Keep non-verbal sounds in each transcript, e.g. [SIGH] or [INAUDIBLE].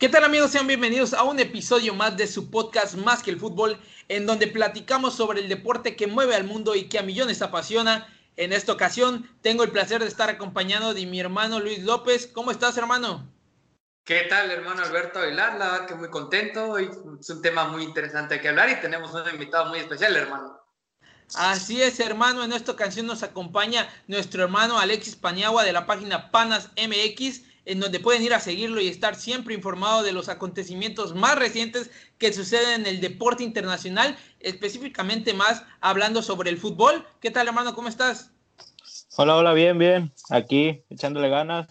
¿Qué tal amigos? Sean bienvenidos a un episodio más de su podcast Más que el fútbol, en donde platicamos sobre el deporte que mueve al mundo y que a millones apasiona. En esta ocasión tengo el placer de estar acompañado de mi hermano Luis López. ¿Cómo estás, hermano? ¿Qué tal, hermano Alberto Aguilar? La verdad que muy contento. Hoy es un tema muy interesante que hablar y tenemos un invitado muy especial, hermano. Así es, hermano. En esta ocasión nos acompaña nuestro hermano Alexis Paniagua de la página Panas MX en donde pueden ir a seguirlo y estar siempre informado de los acontecimientos más recientes que suceden en el deporte internacional, específicamente más hablando sobre el fútbol. ¿Qué tal, hermano? ¿Cómo estás? Hola, hola, bien, bien. Aquí echándole ganas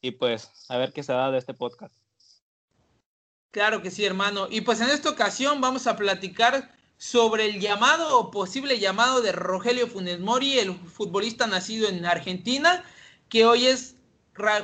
y pues a ver qué se da de este podcast. Claro que sí, hermano. Y pues en esta ocasión vamos a platicar sobre el llamado o posible llamado de Rogelio Funes Mori, el futbolista nacido en Argentina, que hoy es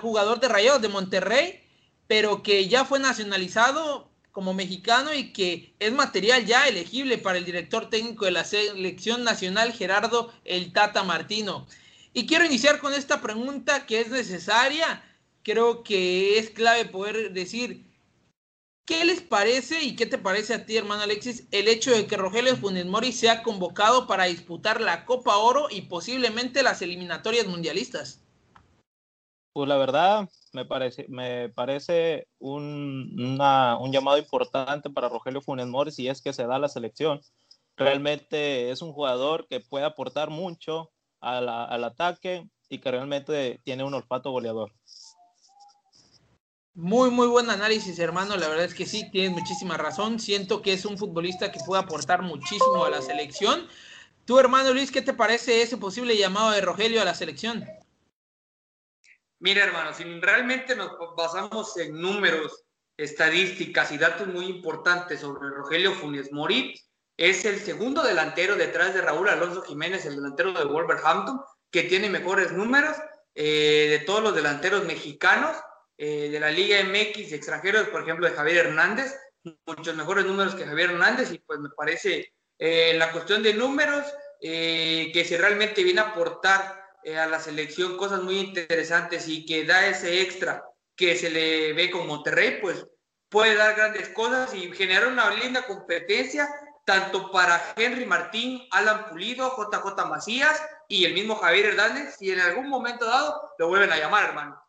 jugador de Rayados de Monterrey, pero que ya fue nacionalizado como mexicano y que es material ya elegible para el director técnico de la selección nacional Gerardo El Tata Martino. Y quiero iniciar con esta pregunta que es necesaria. Creo que es clave poder decir, ¿qué les parece y qué te parece a ti, hermano Alexis, el hecho de que Rogelio Funes Mori sea convocado para disputar la Copa Oro y posiblemente las eliminatorias mundialistas? Pues la verdad, me parece, me parece un, un llamado importante para Rogelio Funes Mori si es que se da la selección. Realmente es un jugador que puede aportar mucho al ataque y que realmente tiene un olfato goleador. Muy, muy buen análisis, hermano. La verdad es que sí, tienes muchísima razón. Siento que es un futbolista que puede aportar muchísimo a la selección. Tú, hermano Luis, ¿qué te parece ese posible llamado de Rogelio a la selección? Mira, hermano, si realmente nos basamos en números, estadísticas y datos muy importantes sobre Rogelio Funes Mori, es el segundo delantero detrás de Raúl Alonso Jiménez, el delantero de Wolverhampton, que tiene mejores números eh, de todos los delanteros mexicanos eh, de la Liga MX extranjeros, por ejemplo, de Javier Hernández, muchos mejores números que Javier Hernández, y pues me parece eh, la cuestión de números que si realmente viene a aportar eh, a la selección cosas muy interesantes y que da ese extra que se le ve con Monterrey, pues puede dar grandes cosas y generar una linda competencia tanto para Henry Martín, Alan Pulido, JJ Macías y el mismo Javier Hernández, si en algún momento dado lo vuelven a llamar, hermano.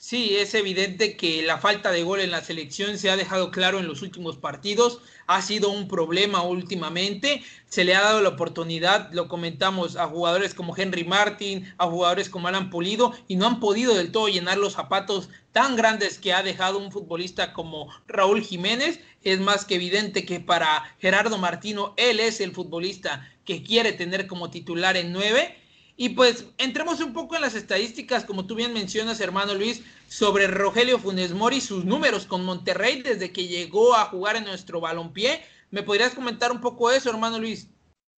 Sí, es evidente que la falta de gol en la selección se ha dejado claro en los últimos partidos, ha sido un problema últimamente, se le ha dado la oportunidad, lo comentamos, a jugadores como Henry Martin, a jugadores como Alan Pulido, y no han podido del todo llenar los zapatos tan grandes que ha dejado un futbolista como Raúl Jiménez. Es más que evidente que para Gerardo Martino, él es el futbolista que quiere tener como titular en nueve y pues entremos un poco en las estadísticas, como tú bien mencionas, hermano Luis, sobre Rogelio Funes Mori, sus números con Monterrey desde que llegó a jugar en nuestro balompié. ¿Me podrías comentar un poco eso, hermano Luis?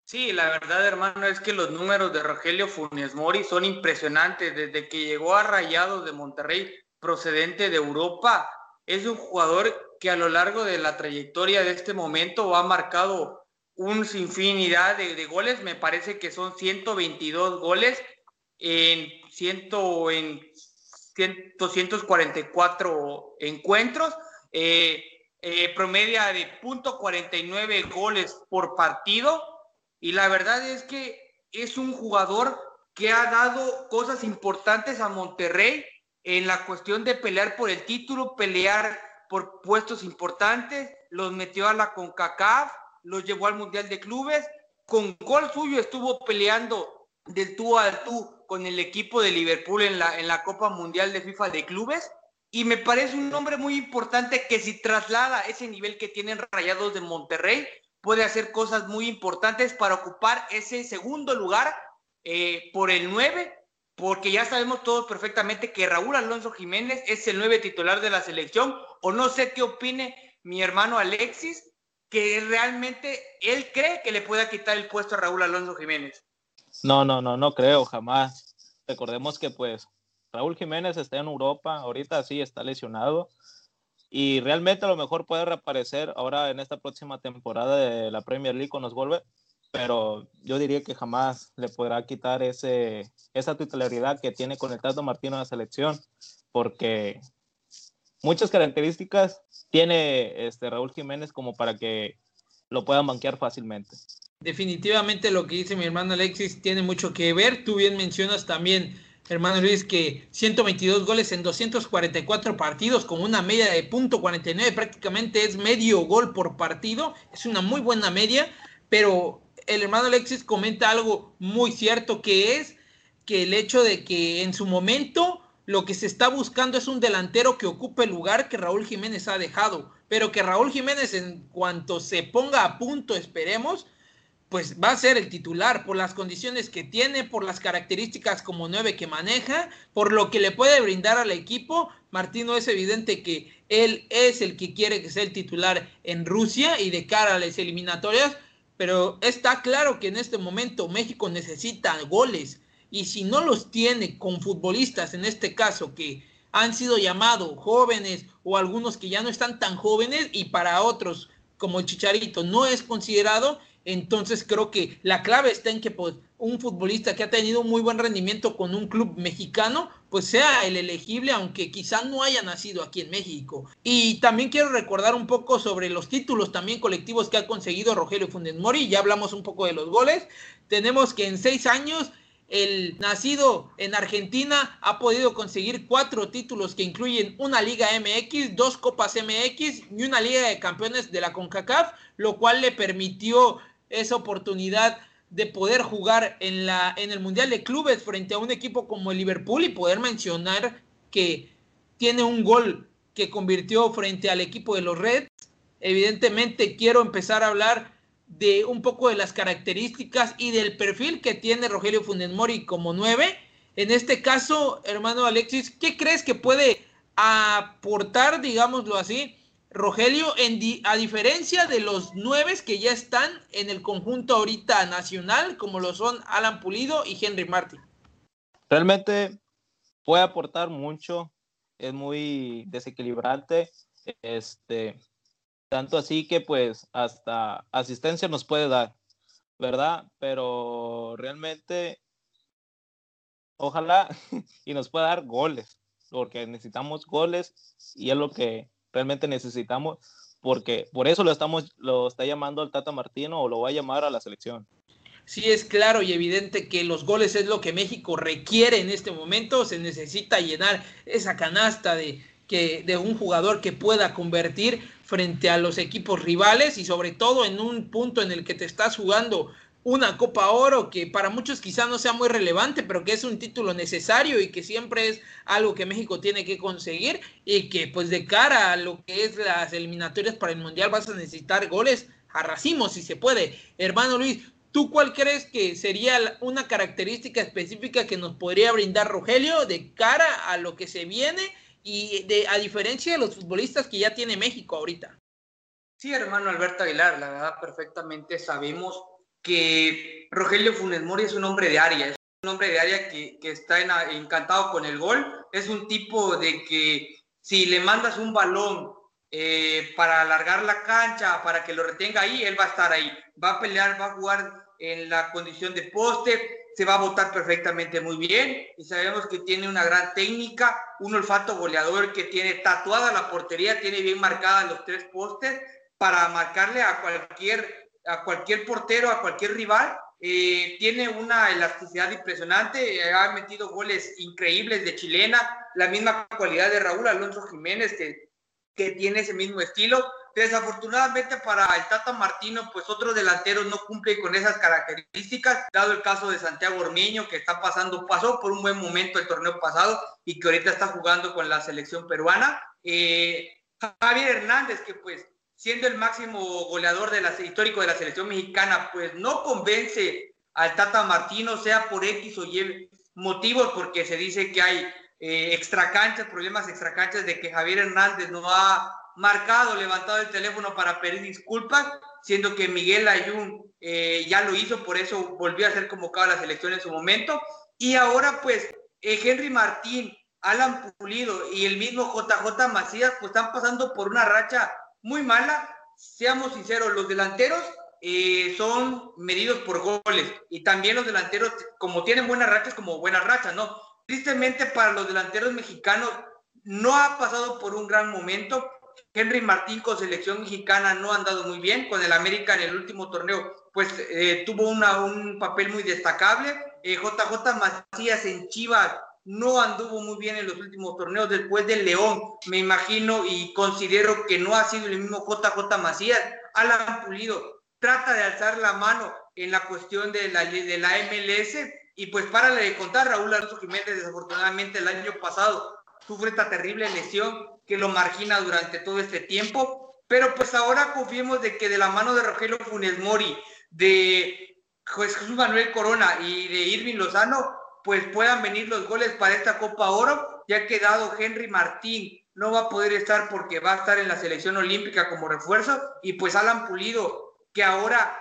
Sí, la verdad, hermano, es que los números de Rogelio Funes Mori son impresionantes. Desde que llegó a Rayados de Monterrey, procedente de Europa, es un jugador que a lo largo de la trayectoria de este momento ha marcado un sinfinidad de, goles, me parece que son 122 goles en, ciento, en 244 encuentros, eh, eh, promedia de .49 goles por partido. Y la verdad es que es un jugador que ha dado cosas importantes a Monterrey en la cuestión de pelear por el título, pelear por puestos importantes, los metió a la CONCACAF, los llevó al Mundial de Clubes. Con gol suyo estuvo peleando del tú al tú con el equipo de Liverpool en la, en la Copa Mundial de FIFA de Clubes. Y me parece un nombre muy importante que si traslada ese nivel que tienen Rayados de Monterrey, puede hacer cosas muy importantes para ocupar ese segundo lugar eh, por el 9, porque ya sabemos todos perfectamente que Raúl Alonso Jiménez es el 9 titular de la selección, o no sé qué opine mi hermano Alexis, que realmente él cree que le pueda quitar el puesto a Raúl Alonso Jiménez. No, no, no, no creo, jamás. Recordemos que pues Raúl Jiménez está en Europa, ahorita sí está lesionado y realmente a lo mejor puede reaparecer ahora en esta próxima temporada de la Premier League con los Wolves, pero yo diría que jamás le podrá quitar ese, esa titularidad que tiene con el Tato Martino en la selección, porque muchas características tiene este Raúl Jiménez como para que lo puedan banquear fácilmente. Definitivamente lo que dice mi hermano Alexis tiene mucho que ver. Tú bien mencionas también, hermano Luis, que 122 goles en 244 partidos con una media de punto 49, prácticamente es medio gol por partido. Es una muy buena media, pero el hermano Alexis comenta algo muy cierto que es que el hecho de que en su momento lo que se está buscando es un delantero que ocupe el lugar que Raúl Jiménez ha dejado, pero que Raúl Jiménez en cuanto se ponga a punto, esperemos, pues va a ser el titular por las condiciones que tiene, por las características como nueve que maneja, por lo que le puede brindar al equipo. Martino es evidente que él es el que quiere que sea el titular en Rusia y de cara a las eliminatorias, pero está claro que en este momento México necesita goles y si no los tiene con futbolistas, en este caso que han sido llamados jóvenes o algunos que ya no están tan jóvenes y para otros como el Chicharito no es considerado, entonces creo que la clave está en que pues, un futbolista que ha tenido muy buen rendimiento con un club mexicano, pues sea el elegible, aunque quizá no haya nacido aquí en México. Y también quiero recordar un poco sobre los títulos también colectivos que ha conseguido Rogelio Funes Mori. Ya hablamos un poco de los goles. Tenemos que en seis años el nacido en Argentina ha podido conseguir cuatro títulos que incluyen una Liga MX, dos Copas MX y una Liga de Campeones de la CONCACAF, lo cual le permitió esa oportunidad de poder jugar en, la, en el Mundial de Clubes frente a un equipo como el Liverpool y poder mencionar que tiene un gol que convirtió frente al equipo de los Reds. Evidentemente quiero empezar a hablar de un poco de las características y del perfil que tiene Rogelio Funes Mori como nueve. En este caso, hermano Alexis, ¿qué crees que puede aportar, digámoslo así, Rogelio, en a diferencia de los nueve que ya están en el conjunto ahorita nacional, como lo son Alan Pulido y Henry Martin. Realmente puede aportar mucho, es muy desequilibrante, este, tanto así que pues hasta asistencia nos puede dar, ¿verdad? Pero realmente, ojalá [LAUGHS] y nos pueda dar goles, porque necesitamos goles y es lo que realmente necesitamos, porque por eso lo, estamos, lo está llamando el Tata Martino o lo va a llamar a la selección. Sí, es claro y evidente que los goles es lo que México requiere en este momento. Se necesita llenar esa canasta de, que, de un jugador que pueda convertir frente a los equipos rivales y sobre todo en un punto en el que te estás jugando una Copa Oro que para muchos quizá no sea muy relevante, pero que es un título necesario y que siempre es algo que México tiene que conseguir y que pues de cara a lo que es las eliminatorias para el Mundial vas a necesitar goles a racimos si se puede. Hermano Luis, ¿tú cuál crees que sería una característica específica que nos podría brindar Rogelio de cara a lo que se viene y de a diferencia de los futbolistas que ya tiene México ahorita? Sí, hermano Alberto Aguilar, la verdad perfectamente sabemos que Rogelio Funes Mori es un hombre de área, es un hombre de área que, está encantado con el gol, es un tipo de que si le mandas un balón eh, para alargar la cancha, para que lo retenga ahí, él va a estar ahí, va a pelear, va a jugar en la condición de poste, se va a votar perfectamente muy bien y sabemos que tiene una gran técnica, un olfato goleador que tiene tatuada la portería, tiene bien marcadas los tres postes para marcarle a cualquier a cualquier portero, a cualquier rival. Eh, tiene una elasticidad impresionante, ha metido goles increíbles de chilena, la misma cualidad de Raúl Alonso Jiménez, que, que tiene ese mismo estilo. Desafortunadamente para el Tata Martino, pues otros delanteros no cumplen con esas características, dado el caso de Santiago Ormeño, que está pasando, pasó por un buen momento el torneo pasado y que ahorita está jugando con la selección peruana. Eh, Javier Hernández, que pues siendo el máximo goleador de la, histórico de la selección mexicana, pues no convence al Tata Martino, sea por X o Y motivos, porque se dice que hay eh, extracanchas, problemas extracanchas de que Javier Hernández no ha marcado, levantado el teléfono para pedir disculpas, siendo que Miguel Ayun eh, ya lo hizo, por eso volvió a ser convocado a la selección en su momento. Y ahora pues eh, Henry Martín, Alan Pulido y el mismo JJ Macías pues están pasando por una racha muy mala. Seamos sinceros, los delanteros eh, son medidos por goles y también los delanteros, como tienen buenas rachas, como buenas rachas, ¿no? Tristemente para los delanteros mexicanos no ha pasado por un gran momento. Henry Martín con selección mexicana no ha andado muy bien. Con el América en el último torneo, pues eh, tuvo una, un papel muy destacable. JJ eh, Macías en Chivas no anduvo muy bien en los últimos torneos. Después del León, me imagino y considero que no ha sido el mismo JJ Macías. Alan Pulido trata de alzar la mano en la cuestión de la, de la MLS. Y pues para de contar, Raúl Alonso Jiménez desafortunadamente el año pasado sufre esta terrible lesión que lo margina durante todo este tiempo. Pero pues ahora confiemos de que de la mano de Rogelio Funes Mori, de Jesús Manuel Corona y de Irving Lozano, pues puedan venir los goles para esta Copa Oro, ya que dado Henry Martín no va a poder estar porque va a estar en la selección olímpica como refuerzo, y pues Alan Pulido, que ahora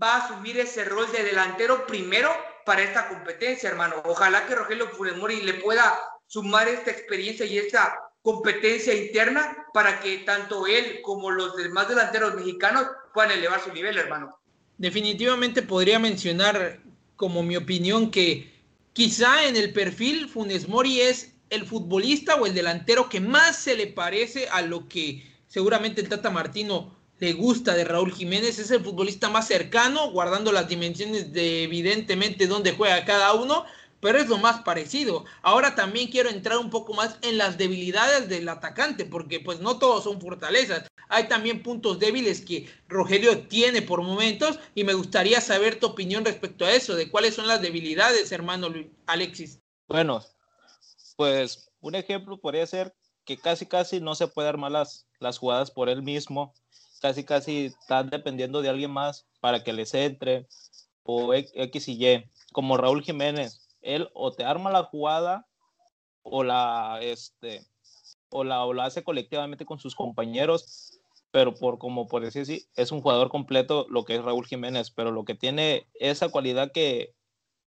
va a asumir ese rol de delantero primero para esta competencia, hermano. Ojalá que Rogelio Funes Mori le pueda sumar esta experiencia y esta competencia interna para que tanto él como los demás delanteros mexicanos puedan elevar su nivel, hermano. Definitivamente podría mencionar como mi opinión que quizá en el perfil Funes Mori es el futbolista o el delantero que más se le parece a lo que seguramente el Tata Martino le gusta de Raúl Jiménez, es el futbolista más cercano, guardando las dimensiones de evidentemente dónde juega cada uno, pero es lo más parecido. Ahora también quiero entrar un poco más en las debilidades del atacante, porque pues no todos son fortalezas. Hay también puntos débiles que Rogelio tiene por momentos y me gustaría saber tu opinión respecto a eso, de cuáles son las debilidades, hermano Alexis. Bueno, pues un ejemplo podría ser que casi casi no se puede armar las, las jugadas por él mismo, casi casi están dependiendo de alguien más para que les entre o X y Y, como Raúl Jiménez él o te arma la jugada o la, este, o la, o la hace colectivamente con sus compañeros, pero por como por decir así, es un jugador completo lo que es Raúl Jiménez, pero lo que tiene esa cualidad que,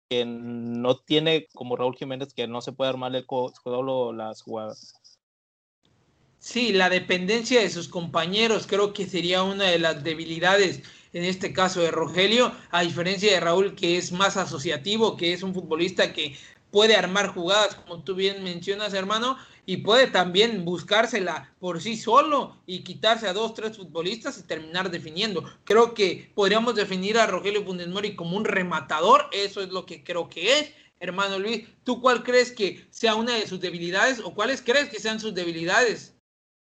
que no tiene como Raúl Jiménez, que no se puede armar el solo las jugadas. Sí, la dependencia de sus compañeros creo que sería una de las debilidades en este caso de Rogelio, a diferencia de Raúl que es más asociativo, que es un futbolista que puede armar jugadas, como tú bien mencionas, hermano, y puede también buscársela por sí solo y quitarse a dos, tres futbolistas y terminar definiendo. Creo que podríamos definir a Rogelio Funes como un rematador, eso es lo que creo que es. Hermano Luis, ¿tú cuál crees que sea una de sus debilidades o cuáles crees que sean sus debilidades?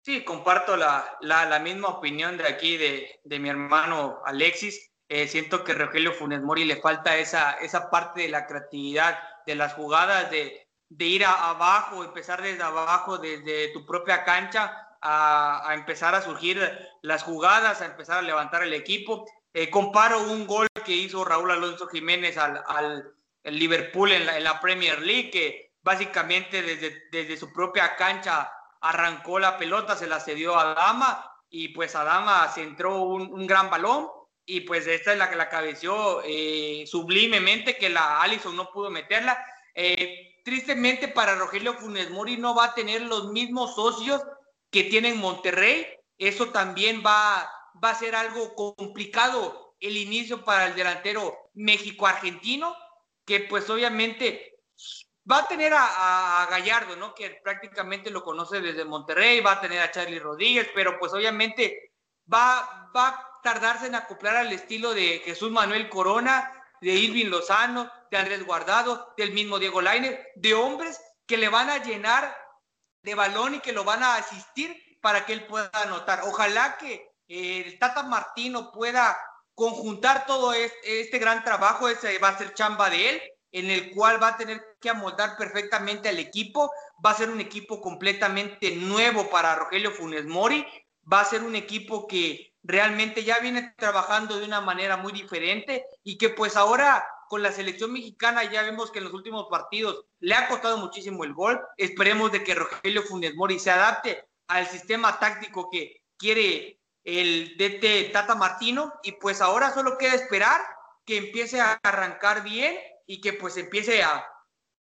Sí, comparto la, la, misma opinión de aquí de, de mi hermano Alexis. Eh, siento que Rogelio Funes Mori le falta esa, esa parte de la creatividad, de las jugadas, de, de ir a, abajo, empezar desde abajo, desde tu propia cancha, a, a, empezar a surgir las jugadas, a empezar a levantar el equipo. Eh, comparo un gol que hizo Raúl Alonso Jiménez al, al Liverpool en la, en la, Premier League, que básicamente desde, desde su propia cancha arrancó la pelota, se la cedió a Dama y pues a Dama se entró un, gran balón y pues esta es la que la cabeció eh, sublimemente que la Allison no pudo meterla. Eh, tristemente para Rogelio Funes Mori no va a tener los mismos socios que tiene Monterrey. Eso también va, va a ser algo complicado el inicio para el delantero México-Argentino, que pues obviamente Va a tener a, Gallardo, ¿no? Que prácticamente lo conoce desde Monterrey, va a tener a Charlie Rodríguez, pero pues obviamente va, va a tardarse en acoplar al estilo de Jesús Manuel Corona, de Irving Lozano, de Andrés Guardado, del mismo Diego Lainez, de hombres que le van a llenar de balón y que lo van a asistir para que él pueda anotar. Ojalá que eh, el Tata Martino pueda conjuntar todo este, este gran trabajo, ese va a ser chamba de él, en el cual va a tener que amoldar perfectamente al equipo. Va a ser un equipo completamente nuevo para Rogelio Funes Mori. Va a ser un equipo que realmente ya viene trabajando de una manera muy diferente y que pues ahora con la selección mexicana ya vemos que en los últimos partidos le ha costado muchísimo el gol. Esperemos de que Rogelio Funes Mori se adapte al sistema táctico que quiere el DT Tata Martino y pues ahora solo queda esperar que empiece a arrancar bien y que pues empiece a,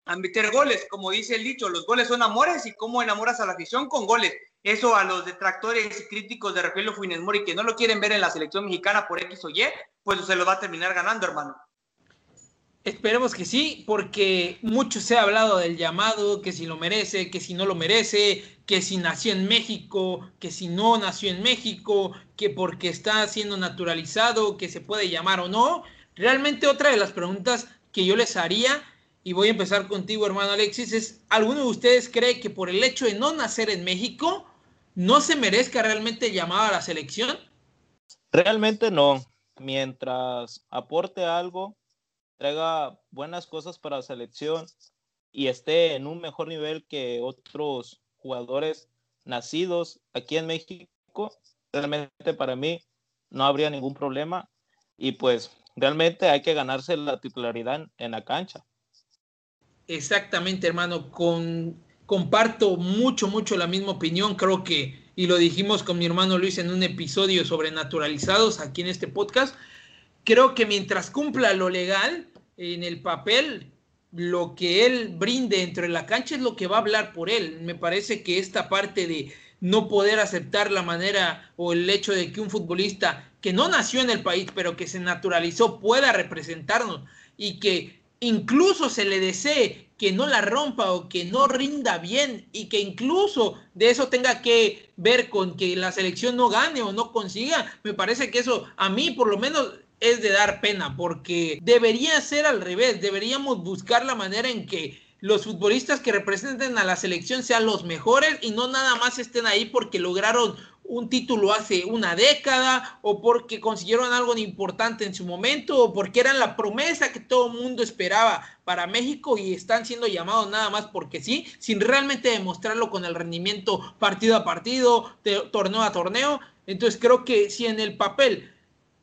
a meter goles, como dice el dicho, los goles son amores y cómo enamoras a la afición con goles. Eso a los detractores y críticos de Rogelio Funes Mori que no lo quieren ver en la selección mexicana por X o Y, pues se lo va a terminar ganando, hermano. Esperemos que sí, porque mucho se ha hablado del llamado, que si lo merece, que si no lo merece, que si nació en México, que si no nació en México, que porque está siendo naturalizado, que se puede llamar o no. Realmente otra de las preguntas que yo les haría, y voy a empezar contigo, hermano Alexis, es, ¿alguno de ustedes cree que por el hecho de no nacer en México, no se merezca realmente el llamado a la selección? Realmente no. Mientras aporte algo, traiga buenas cosas para la selección y esté en un mejor nivel que otros jugadores nacidos aquí en México, realmente para mí no habría ningún problema y pues realmente hay que ganarse la titularidad en, la cancha. Exactamente, hermano, con, comparto mucho, mucho la misma opinión, creo que, y lo dijimos con mi hermano Luis en un episodio sobre naturalizados aquí en este podcast, creo que mientras cumpla lo legal en el papel, lo que él brinde dentro de la cancha es lo que va a hablar por él. Me parece que esta parte de no poder aceptar la manera o el hecho de que un futbolista que no nació en el país, pero que se naturalizó, pueda representarnos y que incluso se le desee que no la rompa o que no rinda bien y que incluso de eso tenga que ver con que la selección no gane o no consiga, me parece que eso a mí por lo menos es de dar pena, porque debería ser al revés, deberíamos buscar la manera en que los futbolistas que representen a la selección sean los mejores y no nada más estén ahí porque lograron un título hace una década o porque consiguieron algo importante en su momento o porque eran la promesa que todo el mundo esperaba para México y están siendo llamados nada más porque sí, sin realmente demostrarlo con el rendimiento partido a partido, torneo a torneo. Entonces creo que si en el papel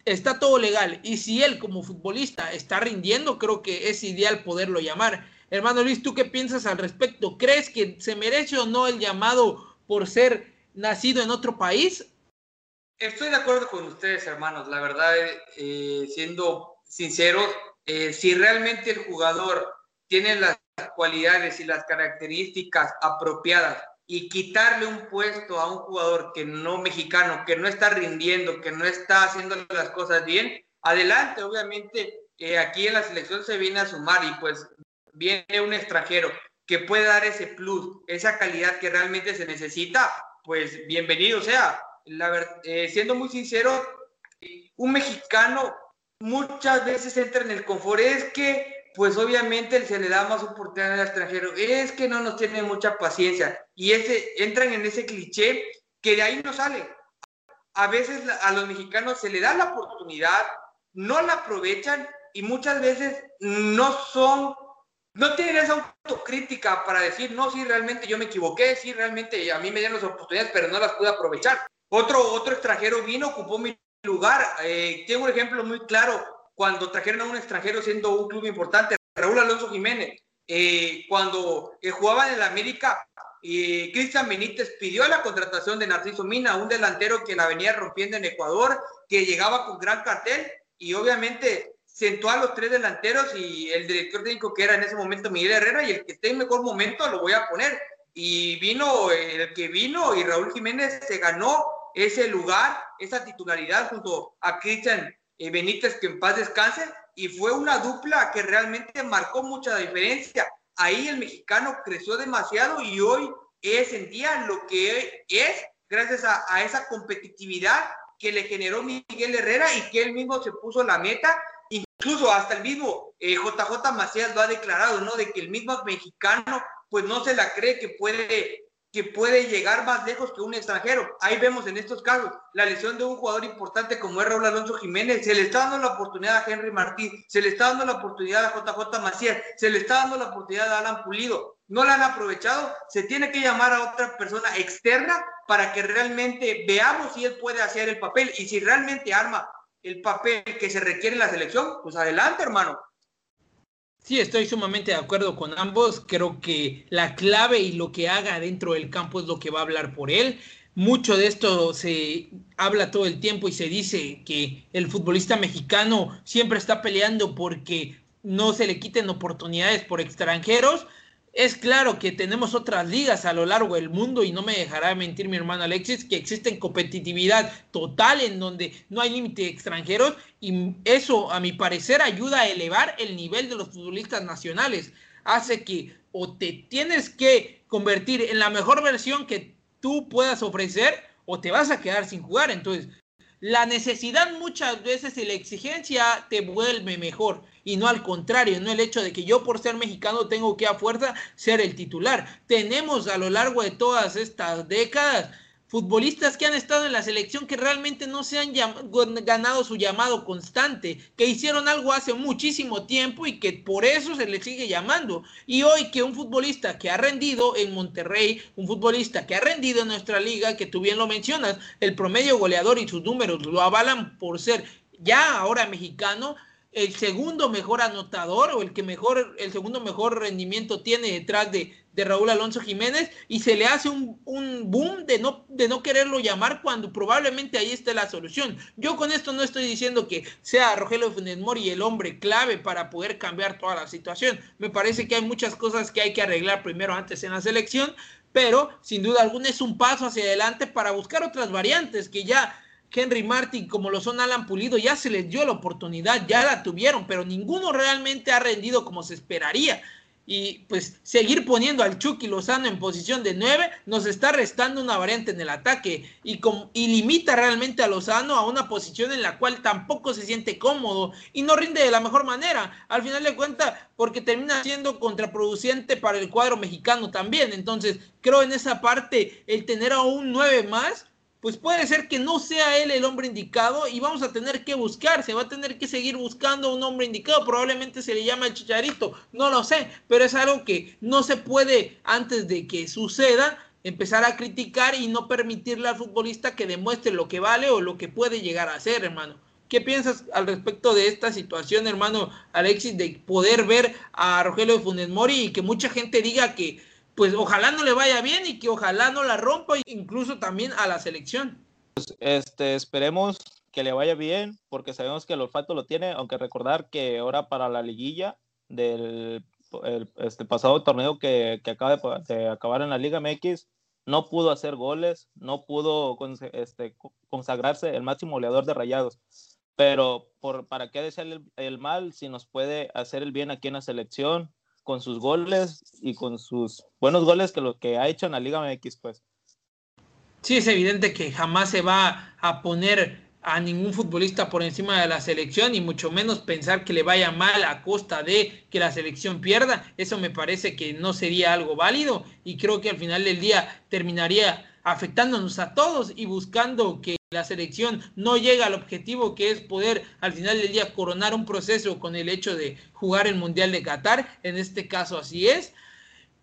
está todo legal. Y si él como futbolista está rindiendo, creo que es ideal poderlo llamar. Hermano Luis, ¿tú qué piensas al respecto? ¿Crees que se merece o no el llamado por ser nacido en otro país? Estoy de acuerdo con ustedes, hermanos. La verdad, eh, siendo sincero, eh, si realmente el jugador tiene las cualidades y las características apropiadas y quitarle un puesto a un jugador que no mexicano, que no está rindiendo, que no está haciendo las cosas bien, adelante, obviamente eh, aquí en la selección se viene a sumar y pues viene un extranjero que puede dar ese plus, esa calidad que realmente se necesita, pues bienvenido sea. Eh, siendo muy sincero, un mexicano muchas veces entra en el confort, es que pues obviamente se le da más oportunidad al extranjero. Es que no nos tiene mucha paciencia. Y ese, entran en ese cliché que de ahí no sale. A veces a los mexicanos se le da la oportunidad, no la aprovechan y muchas veces no son, no tienen esa autocrítica para decir, no, sí, realmente yo me equivoqué, sí, realmente a mí me dieron las oportunidades, pero no las pude aprovechar. Otro, otro extranjero vino, ocupó mi lugar. Eh, tengo un ejemplo muy claro cuando trajeron a un extranjero siendo un club importante, Raúl Alonso Jiménez, eh, cuando eh, jugaba en el América, Cristian Benítez pidió la contratación de Narciso Mina, un delantero que la venía rompiendo en Ecuador, que llegaba con gran cartel y obviamente sentó a los tres delanteros y el director técnico que era en ese momento Miguel Herrera y el que esté en mejor momento lo voy a poner. Y vino el que vino y Raúl Jiménez se ganó ese lugar, esa titularidad junto a Cristian eh, Benítez, que en paz descanse, y fue una dupla que realmente marcó mucha diferencia. Ahí el mexicano creció demasiado y hoy es en día lo que es gracias a, esa competitividad que le generó Miguel Herrera y que él mismo se puso la meta, incluso hasta el mismo JJ eh, Macías lo ha declarado, ¿no? De que el mismo mexicano pues no se la cree que puede que puede llegar más lejos que un extranjero. Ahí vemos en estos casos la lesión de un jugador importante como es Raúl Alonso Jiménez. Se le está dando la oportunidad a Henry Martín, se le está dando la oportunidad a JJ Macías, se le está dando la oportunidad a Alan Pulido. No la han aprovechado. Se tiene que llamar a otra persona externa para que realmente veamos si él puede hacer el papel y si realmente arma el papel que se requiere en la selección, pues adelante, hermano. Sí, estoy sumamente de acuerdo con ambos. Creo que la clave y lo que haga dentro del campo es lo que va a hablar por él. Mucho de esto se habla todo el tiempo y se dice que el futbolista mexicano siempre está peleando porque no se le quiten oportunidades por extranjeros, es claro que tenemos otras ligas a lo largo del mundo y no me dejará mentir mi hermano Alexis que existen competitividad total en donde no hay límite extranjeros y eso a mi parecer ayuda a elevar el nivel de los futbolistas nacionales. Hace que o te tienes que convertir en la mejor versión que tú puedas ofrecer o te vas a quedar sin jugar. Entonces, la necesidad muchas veces y la exigencia te vuelve mejor y no al contrario, no el hecho de que yo por ser mexicano tengo que a fuerza ser el titular. Tenemos a lo largo de todas estas décadas futbolistas que han estado en la selección que realmente no se han ganado su llamado constante, que hicieron algo hace muchísimo tiempo y que por eso se le sigue llamando. Y hoy que un futbolista que ha rendido en Monterrey, un futbolista que ha rendido en nuestra liga, que tú bien lo mencionas, el promedio goleador y sus números lo avalan por ser ya ahora mexicano, el segundo mejor anotador o el que mejor, el segundo mejor rendimiento tiene detrás de, de Raúl Alonso Jiménez y se le hace un, un, boom de no, de no quererlo llamar cuando probablemente ahí esté la solución. Yo con esto no estoy diciendo que sea Rogelio Funes Mori el hombre clave para poder cambiar toda la situación. Me parece que hay muchas cosas que hay que arreglar primero antes en la selección, pero sin duda alguna es un paso hacia adelante para buscar otras variantes que ya Henry Martin, como lo son Alan Pulido, ya se les dio la oportunidad, ya la tuvieron, pero ninguno realmente ha rendido como se esperaría. Y pues seguir poniendo al Chucky Lozano en posición de 9 nos está restando una variante en el ataque y, y limita realmente a Lozano a una posición en la cual tampoco se siente cómodo y no rinde de la mejor manera. Al final de cuentas, porque termina siendo contraproducente para el cuadro mexicano también. Entonces, creo en esa parte el tener a un 9 más pues puede ser que no sea él el hombre indicado y vamos a tener que buscar, se va a tener que seguir buscando un hombre indicado, probablemente se le llama el chicharito, no lo sé, pero es algo que no se puede antes de que suceda empezar a criticar y no permitirle al futbolista que demuestre lo que vale o lo que puede llegar a ser, hermano. ¿Qué piensas al respecto de esta situación, hermano Alexis, de poder ver a Rogelio Funes Mori y que mucha gente diga que pues ojalá no le vaya bien y que ojalá no la rompa, incluso también a la selección. Pues, este, esperemos que le vaya bien, porque sabemos que el olfato lo tiene, aunque recordar que ahora para la liguilla del este pasado torneo que, que acaba de, acabar en la Liga MX, no pudo hacer goles, no pudo este, consagrarse el máximo goleador de rayados. Pero por, ¿para qué desearle el, el, mal si nos puede hacer el bien aquí en la selección? Con sus goles y con sus buenos goles que lo que ha hecho en la Liga MX, pues. Sí, es evidente que jamás se va a poner a ningún futbolista por encima de la selección y mucho menos pensar que le vaya mal a costa de que la selección pierda. Eso me parece que no sería algo válido y creo que al final del día terminaría afectándonos a todos y buscando que la selección no llega al objetivo que es poder al final del día coronar un proceso con el hecho de jugar el Mundial de Qatar, en este caso así es.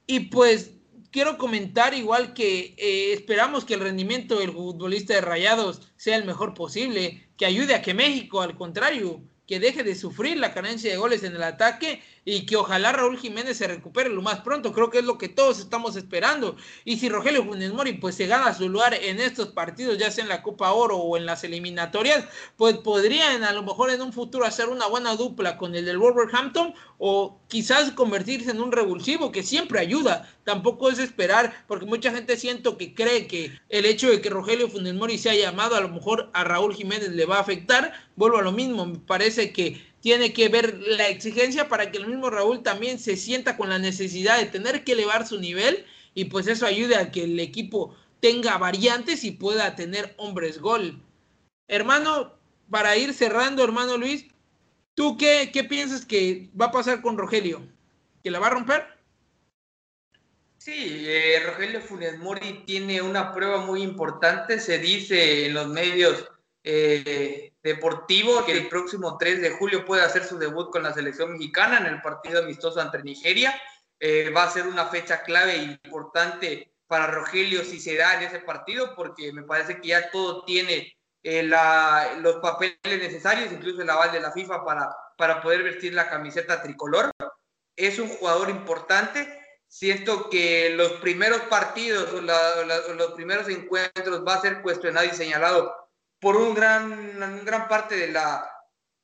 Y pues quiero comentar igual que eh, esperamos que el rendimiento del futbolista de Rayados sea el mejor posible, que ayude a que México, al contrario, que deje de sufrir la carencia de goles en el ataque y que ojalá Raúl Jiménez se recupere lo más pronto. Creo que es lo que todos estamos esperando. Y si Rogelio Funes Mori pues se gana su lugar en estos partidos, ya sea en la Copa Oro o en las eliminatorias, pues podrían a lo mejor en un futuro hacer una buena dupla con el del Wolverhampton o quizás convertirse en un revulsivo que siempre ayuda. Tampoco es esperar, porque mucha gente siento que cree que el hecho de que Rogelio Funes Mori se haya llamado a lo mejor a Raúl Jiménez le va a afectar. Vuelvo a lo mismo, me parece que tiene que ver la exigencia para que el mismo Raúl también se sienta con la necesidad de tener que elevar su nivel y pues eso ayude a que el equipo tenga variantes y pueda tener hombres gol. Hermano, para ir cerrando, hermano Luis, ¿tú qué, qué piensas que va a pasar con Rogelio? ¿Que la va a romper? Sí, eh, Rogelio Funes Mori tiene una prueba muy importante, se dice en los medios eh, deportivo que el próximo 3 de julio puede hacer su debut con la selección mexicana en el partido amistoso ante Nigeria. Eh, va a ser una fecha clave e importante para Rogelio si se da en ese partido, porque me parece que ya todo tiene eh, los papeles necesarios, incluso el aval de la FIFA para, para poder vestir la camiseta tricolor. es un jugador importante. Siento que los primeros partidos o los primeros encuentros va a ser cuestionado y señalado por un gran, una gran parte de la,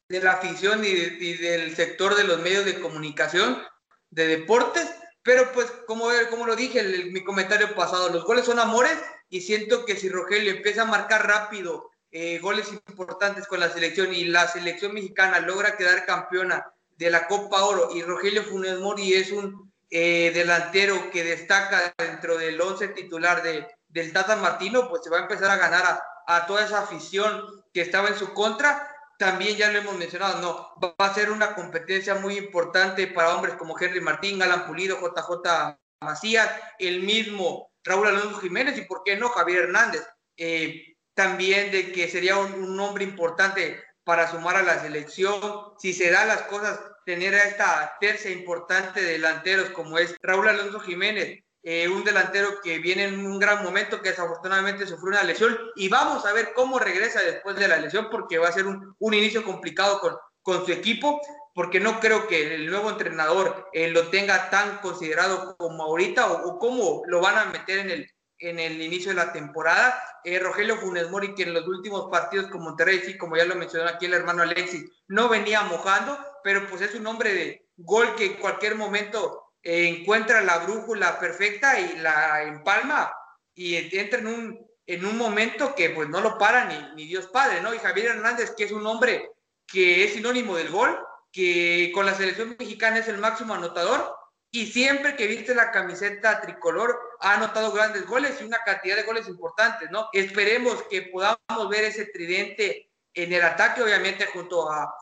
de la afición y, y, del sector de los medios de comunicación de deportes. Pero pues como, como lo dije en mi comentario pasado, los goles son amores y siento que si Rogelio empieza a marcar rápido eh, goles importantes con la selección y la selección mexicana logra quedar campeona de la Copa Oro y Rogelio Funes Mori es un eh, delantero que destaca dentro del once titular de, del Tata Martino, pues se va a empezar a ganar a, a toda esa afición que estaba en su contra. También ya lo hemos mencionado, no, va a ser una competencia muy importante para hombres como Henry Martín, Alan Pulido, JJ Macías, el mismo Raúl Alonso Jiménez y, ¿por qué no, Javier Hernández? Eh, también de que sería un, nombre importante para sumar a la selección. Si se dan las cosas, tener a esta tercia importante de delanteros como es Raúl Alonso Jiménez, eh, un delantero que viene en un gran momento, que desafortunadamente sufrió una lesión, y vamos a ver cómo regresa después de la lesión, porque va a ser un, inicio complicado con, con su equipo, porque no creo que el nuevo entrenador eh, lo tenga tan considerado como ahorita o, o cómo lo van a meter en el, en el inicio de la temporada. Eh, Rogelio Funes Mori, que en los últimos partidos con Monterrey, sí, como ya lo mencionó aquí el hermano Alexis, no venía mojando, pero pues es un hombre de gol que en cualquier momento encuentra la brújula perfecta y la empalma y entra en un, en un momento que pues no lo para ni, ni Dios Padre, ¿no? Y Javier Hernández, que es un hombre que es sinónimo del gol, que con la selección mexicana es el máximo anotador, y siempre que viste la camiseta tricolor ha anotado grandes goles y una cantidad de goles importantes, ¿no? Esperemos que podamos ver ese tridente en el ataque, obviamente junto a,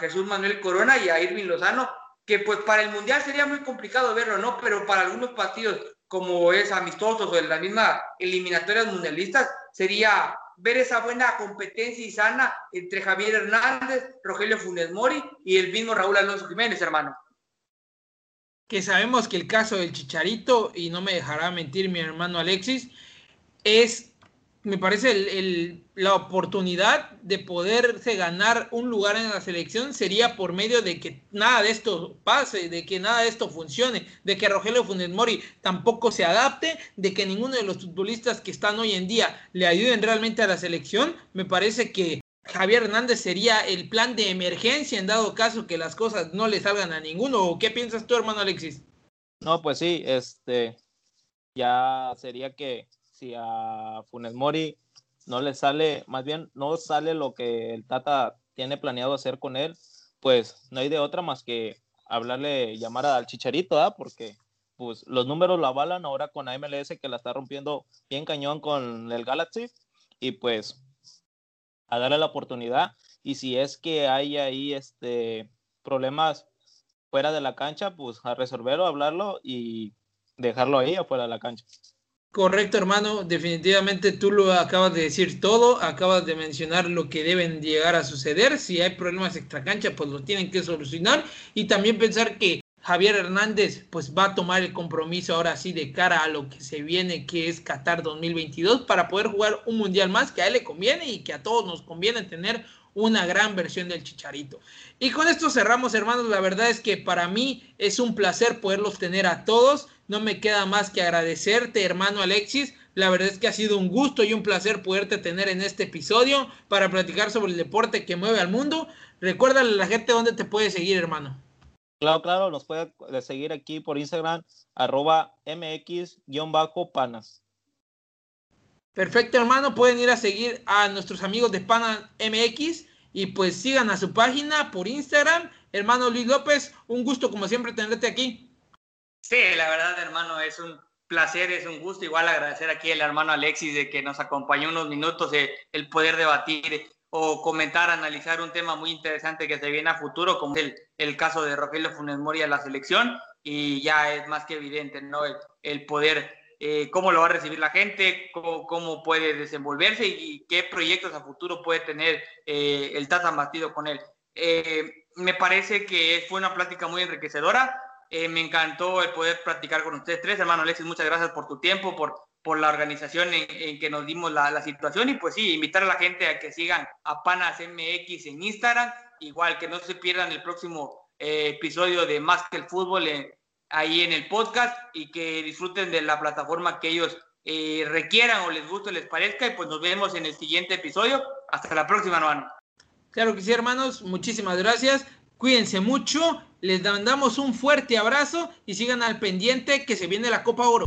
Jesús Manuel Corona y a Irving Lozano, que pues para el Mundial sería muy complicado verlo, ¿no? Pero para algunos partidos como es amistosos o en la misma eliminatorias mundialistas, sería ver esa buena competencia y sana entre Javier Hernández, Rogelio Funes Mori y el mismo Raúl Alonso Jiménez, hermano que sabemos que el caso del Chicharito, y no me dejará mentir mi hermano Alexis, es, me parece, la oportunidad de poderse ganar un lugar en la selección sería por medio de que nada de esto pase, de que nada de esto funcione, de que Rogelio Funes Mori tampoco se adapte, de que ninguno de los futbolistas que están hoy en día le ayuden realmente a la selección. Me parece que Javier Hernández sería el plan de emergencia en dado caso que las cosas no le salgan a ninguno. qué piensas tú, hermano Alexis? No, pues sí, este ya sería que si a Funes Mori no le sale, más bien no sale lo que el Tata tiene planeado hacer con él, pues no hay de otra más que hablarle, llamar al Chicharito, ¿ah? Porque pues los números la avalan ahora con AMLS que la está rompiendo bien cañón con el Galaxy y pues a darle la oportunidad y si es que hay ahí este, problemas fuera de la cancha, pues a resolverlo, hablarlo y dejarlo ahí afuera de la cancha. Correcto, hermano. Definitivamente tú lo acabas de decir todo. Acabas de mencionar lo que deben llegar a suceder. Si hay problemas extra cancha, pues lo tienen que solucionar. Y también pensar que Javier Hernández pues va a tomar el compromiso ahora sí de cara a lo que se viene que es Qatar 2022 para poder jugar un mundial más que a él le conviene y que a todos nos conviene tener una gran versión del Chicharito. Y con esto cerramos hermanos, la verdad es que para mí es un placer poderlos tener a todos, no me queda más que agradecerte hermano Alexis, la verdad es que ha sido un gusto y un placer poderte tener en este episodio para platicar sobre el deporte que mueve al mundo. Recuérdale a la gente dónde te puede seguir hermano. Claro, claro, nos puede seguir aquí por Instagram, arroba mx-panas. Perfecto, hermano. Pueden ir a seguir a nuestros amigos de Panas MX y pues sigan a su página por Instagram. Hermano Luis López, un gusto como siempre tenerte aquí. Sí, la verdad, hermano, es un placer, es un gusto. Igual agradecer aquí al hermano Alexis de que nos acompañó unos minutos, de el poder debatir o comentar, analizar un tema muy interesante que se viene a futuro, como el, el caso de Rogelio Funes Mori a la selección, y ya es más que evidente, ¿no? El, poder, eh, cómo lo va a recibir la gente, cómo, puede desenvolverse y, qué proyectos a futuro puede tener eh, el Tata Bastido con él. Eh, me parece que fue una plática muy enriquecedora. me encantó el poder practicar con ustedes tres, hermano Alexis. Muchas gracias por tu tiempo, por, por la organización en, que nos dimos la, situación y pues sí, invitar a la gente a que sigan a Panas MX en Instagram, igual que no se pierdan el próximo eh, episodio de Más que el Fútbol ahí en el podcast y que disfruten de la plataforma que ellos eh, requieran o les guste o les parezca. Y pues nos vemos en el siguiente episodio. Hasta la próxima, hermano. Claro que sí, hermanos. Muchísimas gracias. Cuídense mucho. Les mandamos un fuerte abrazo y sigan al pendiente que se viene la Copa Oro.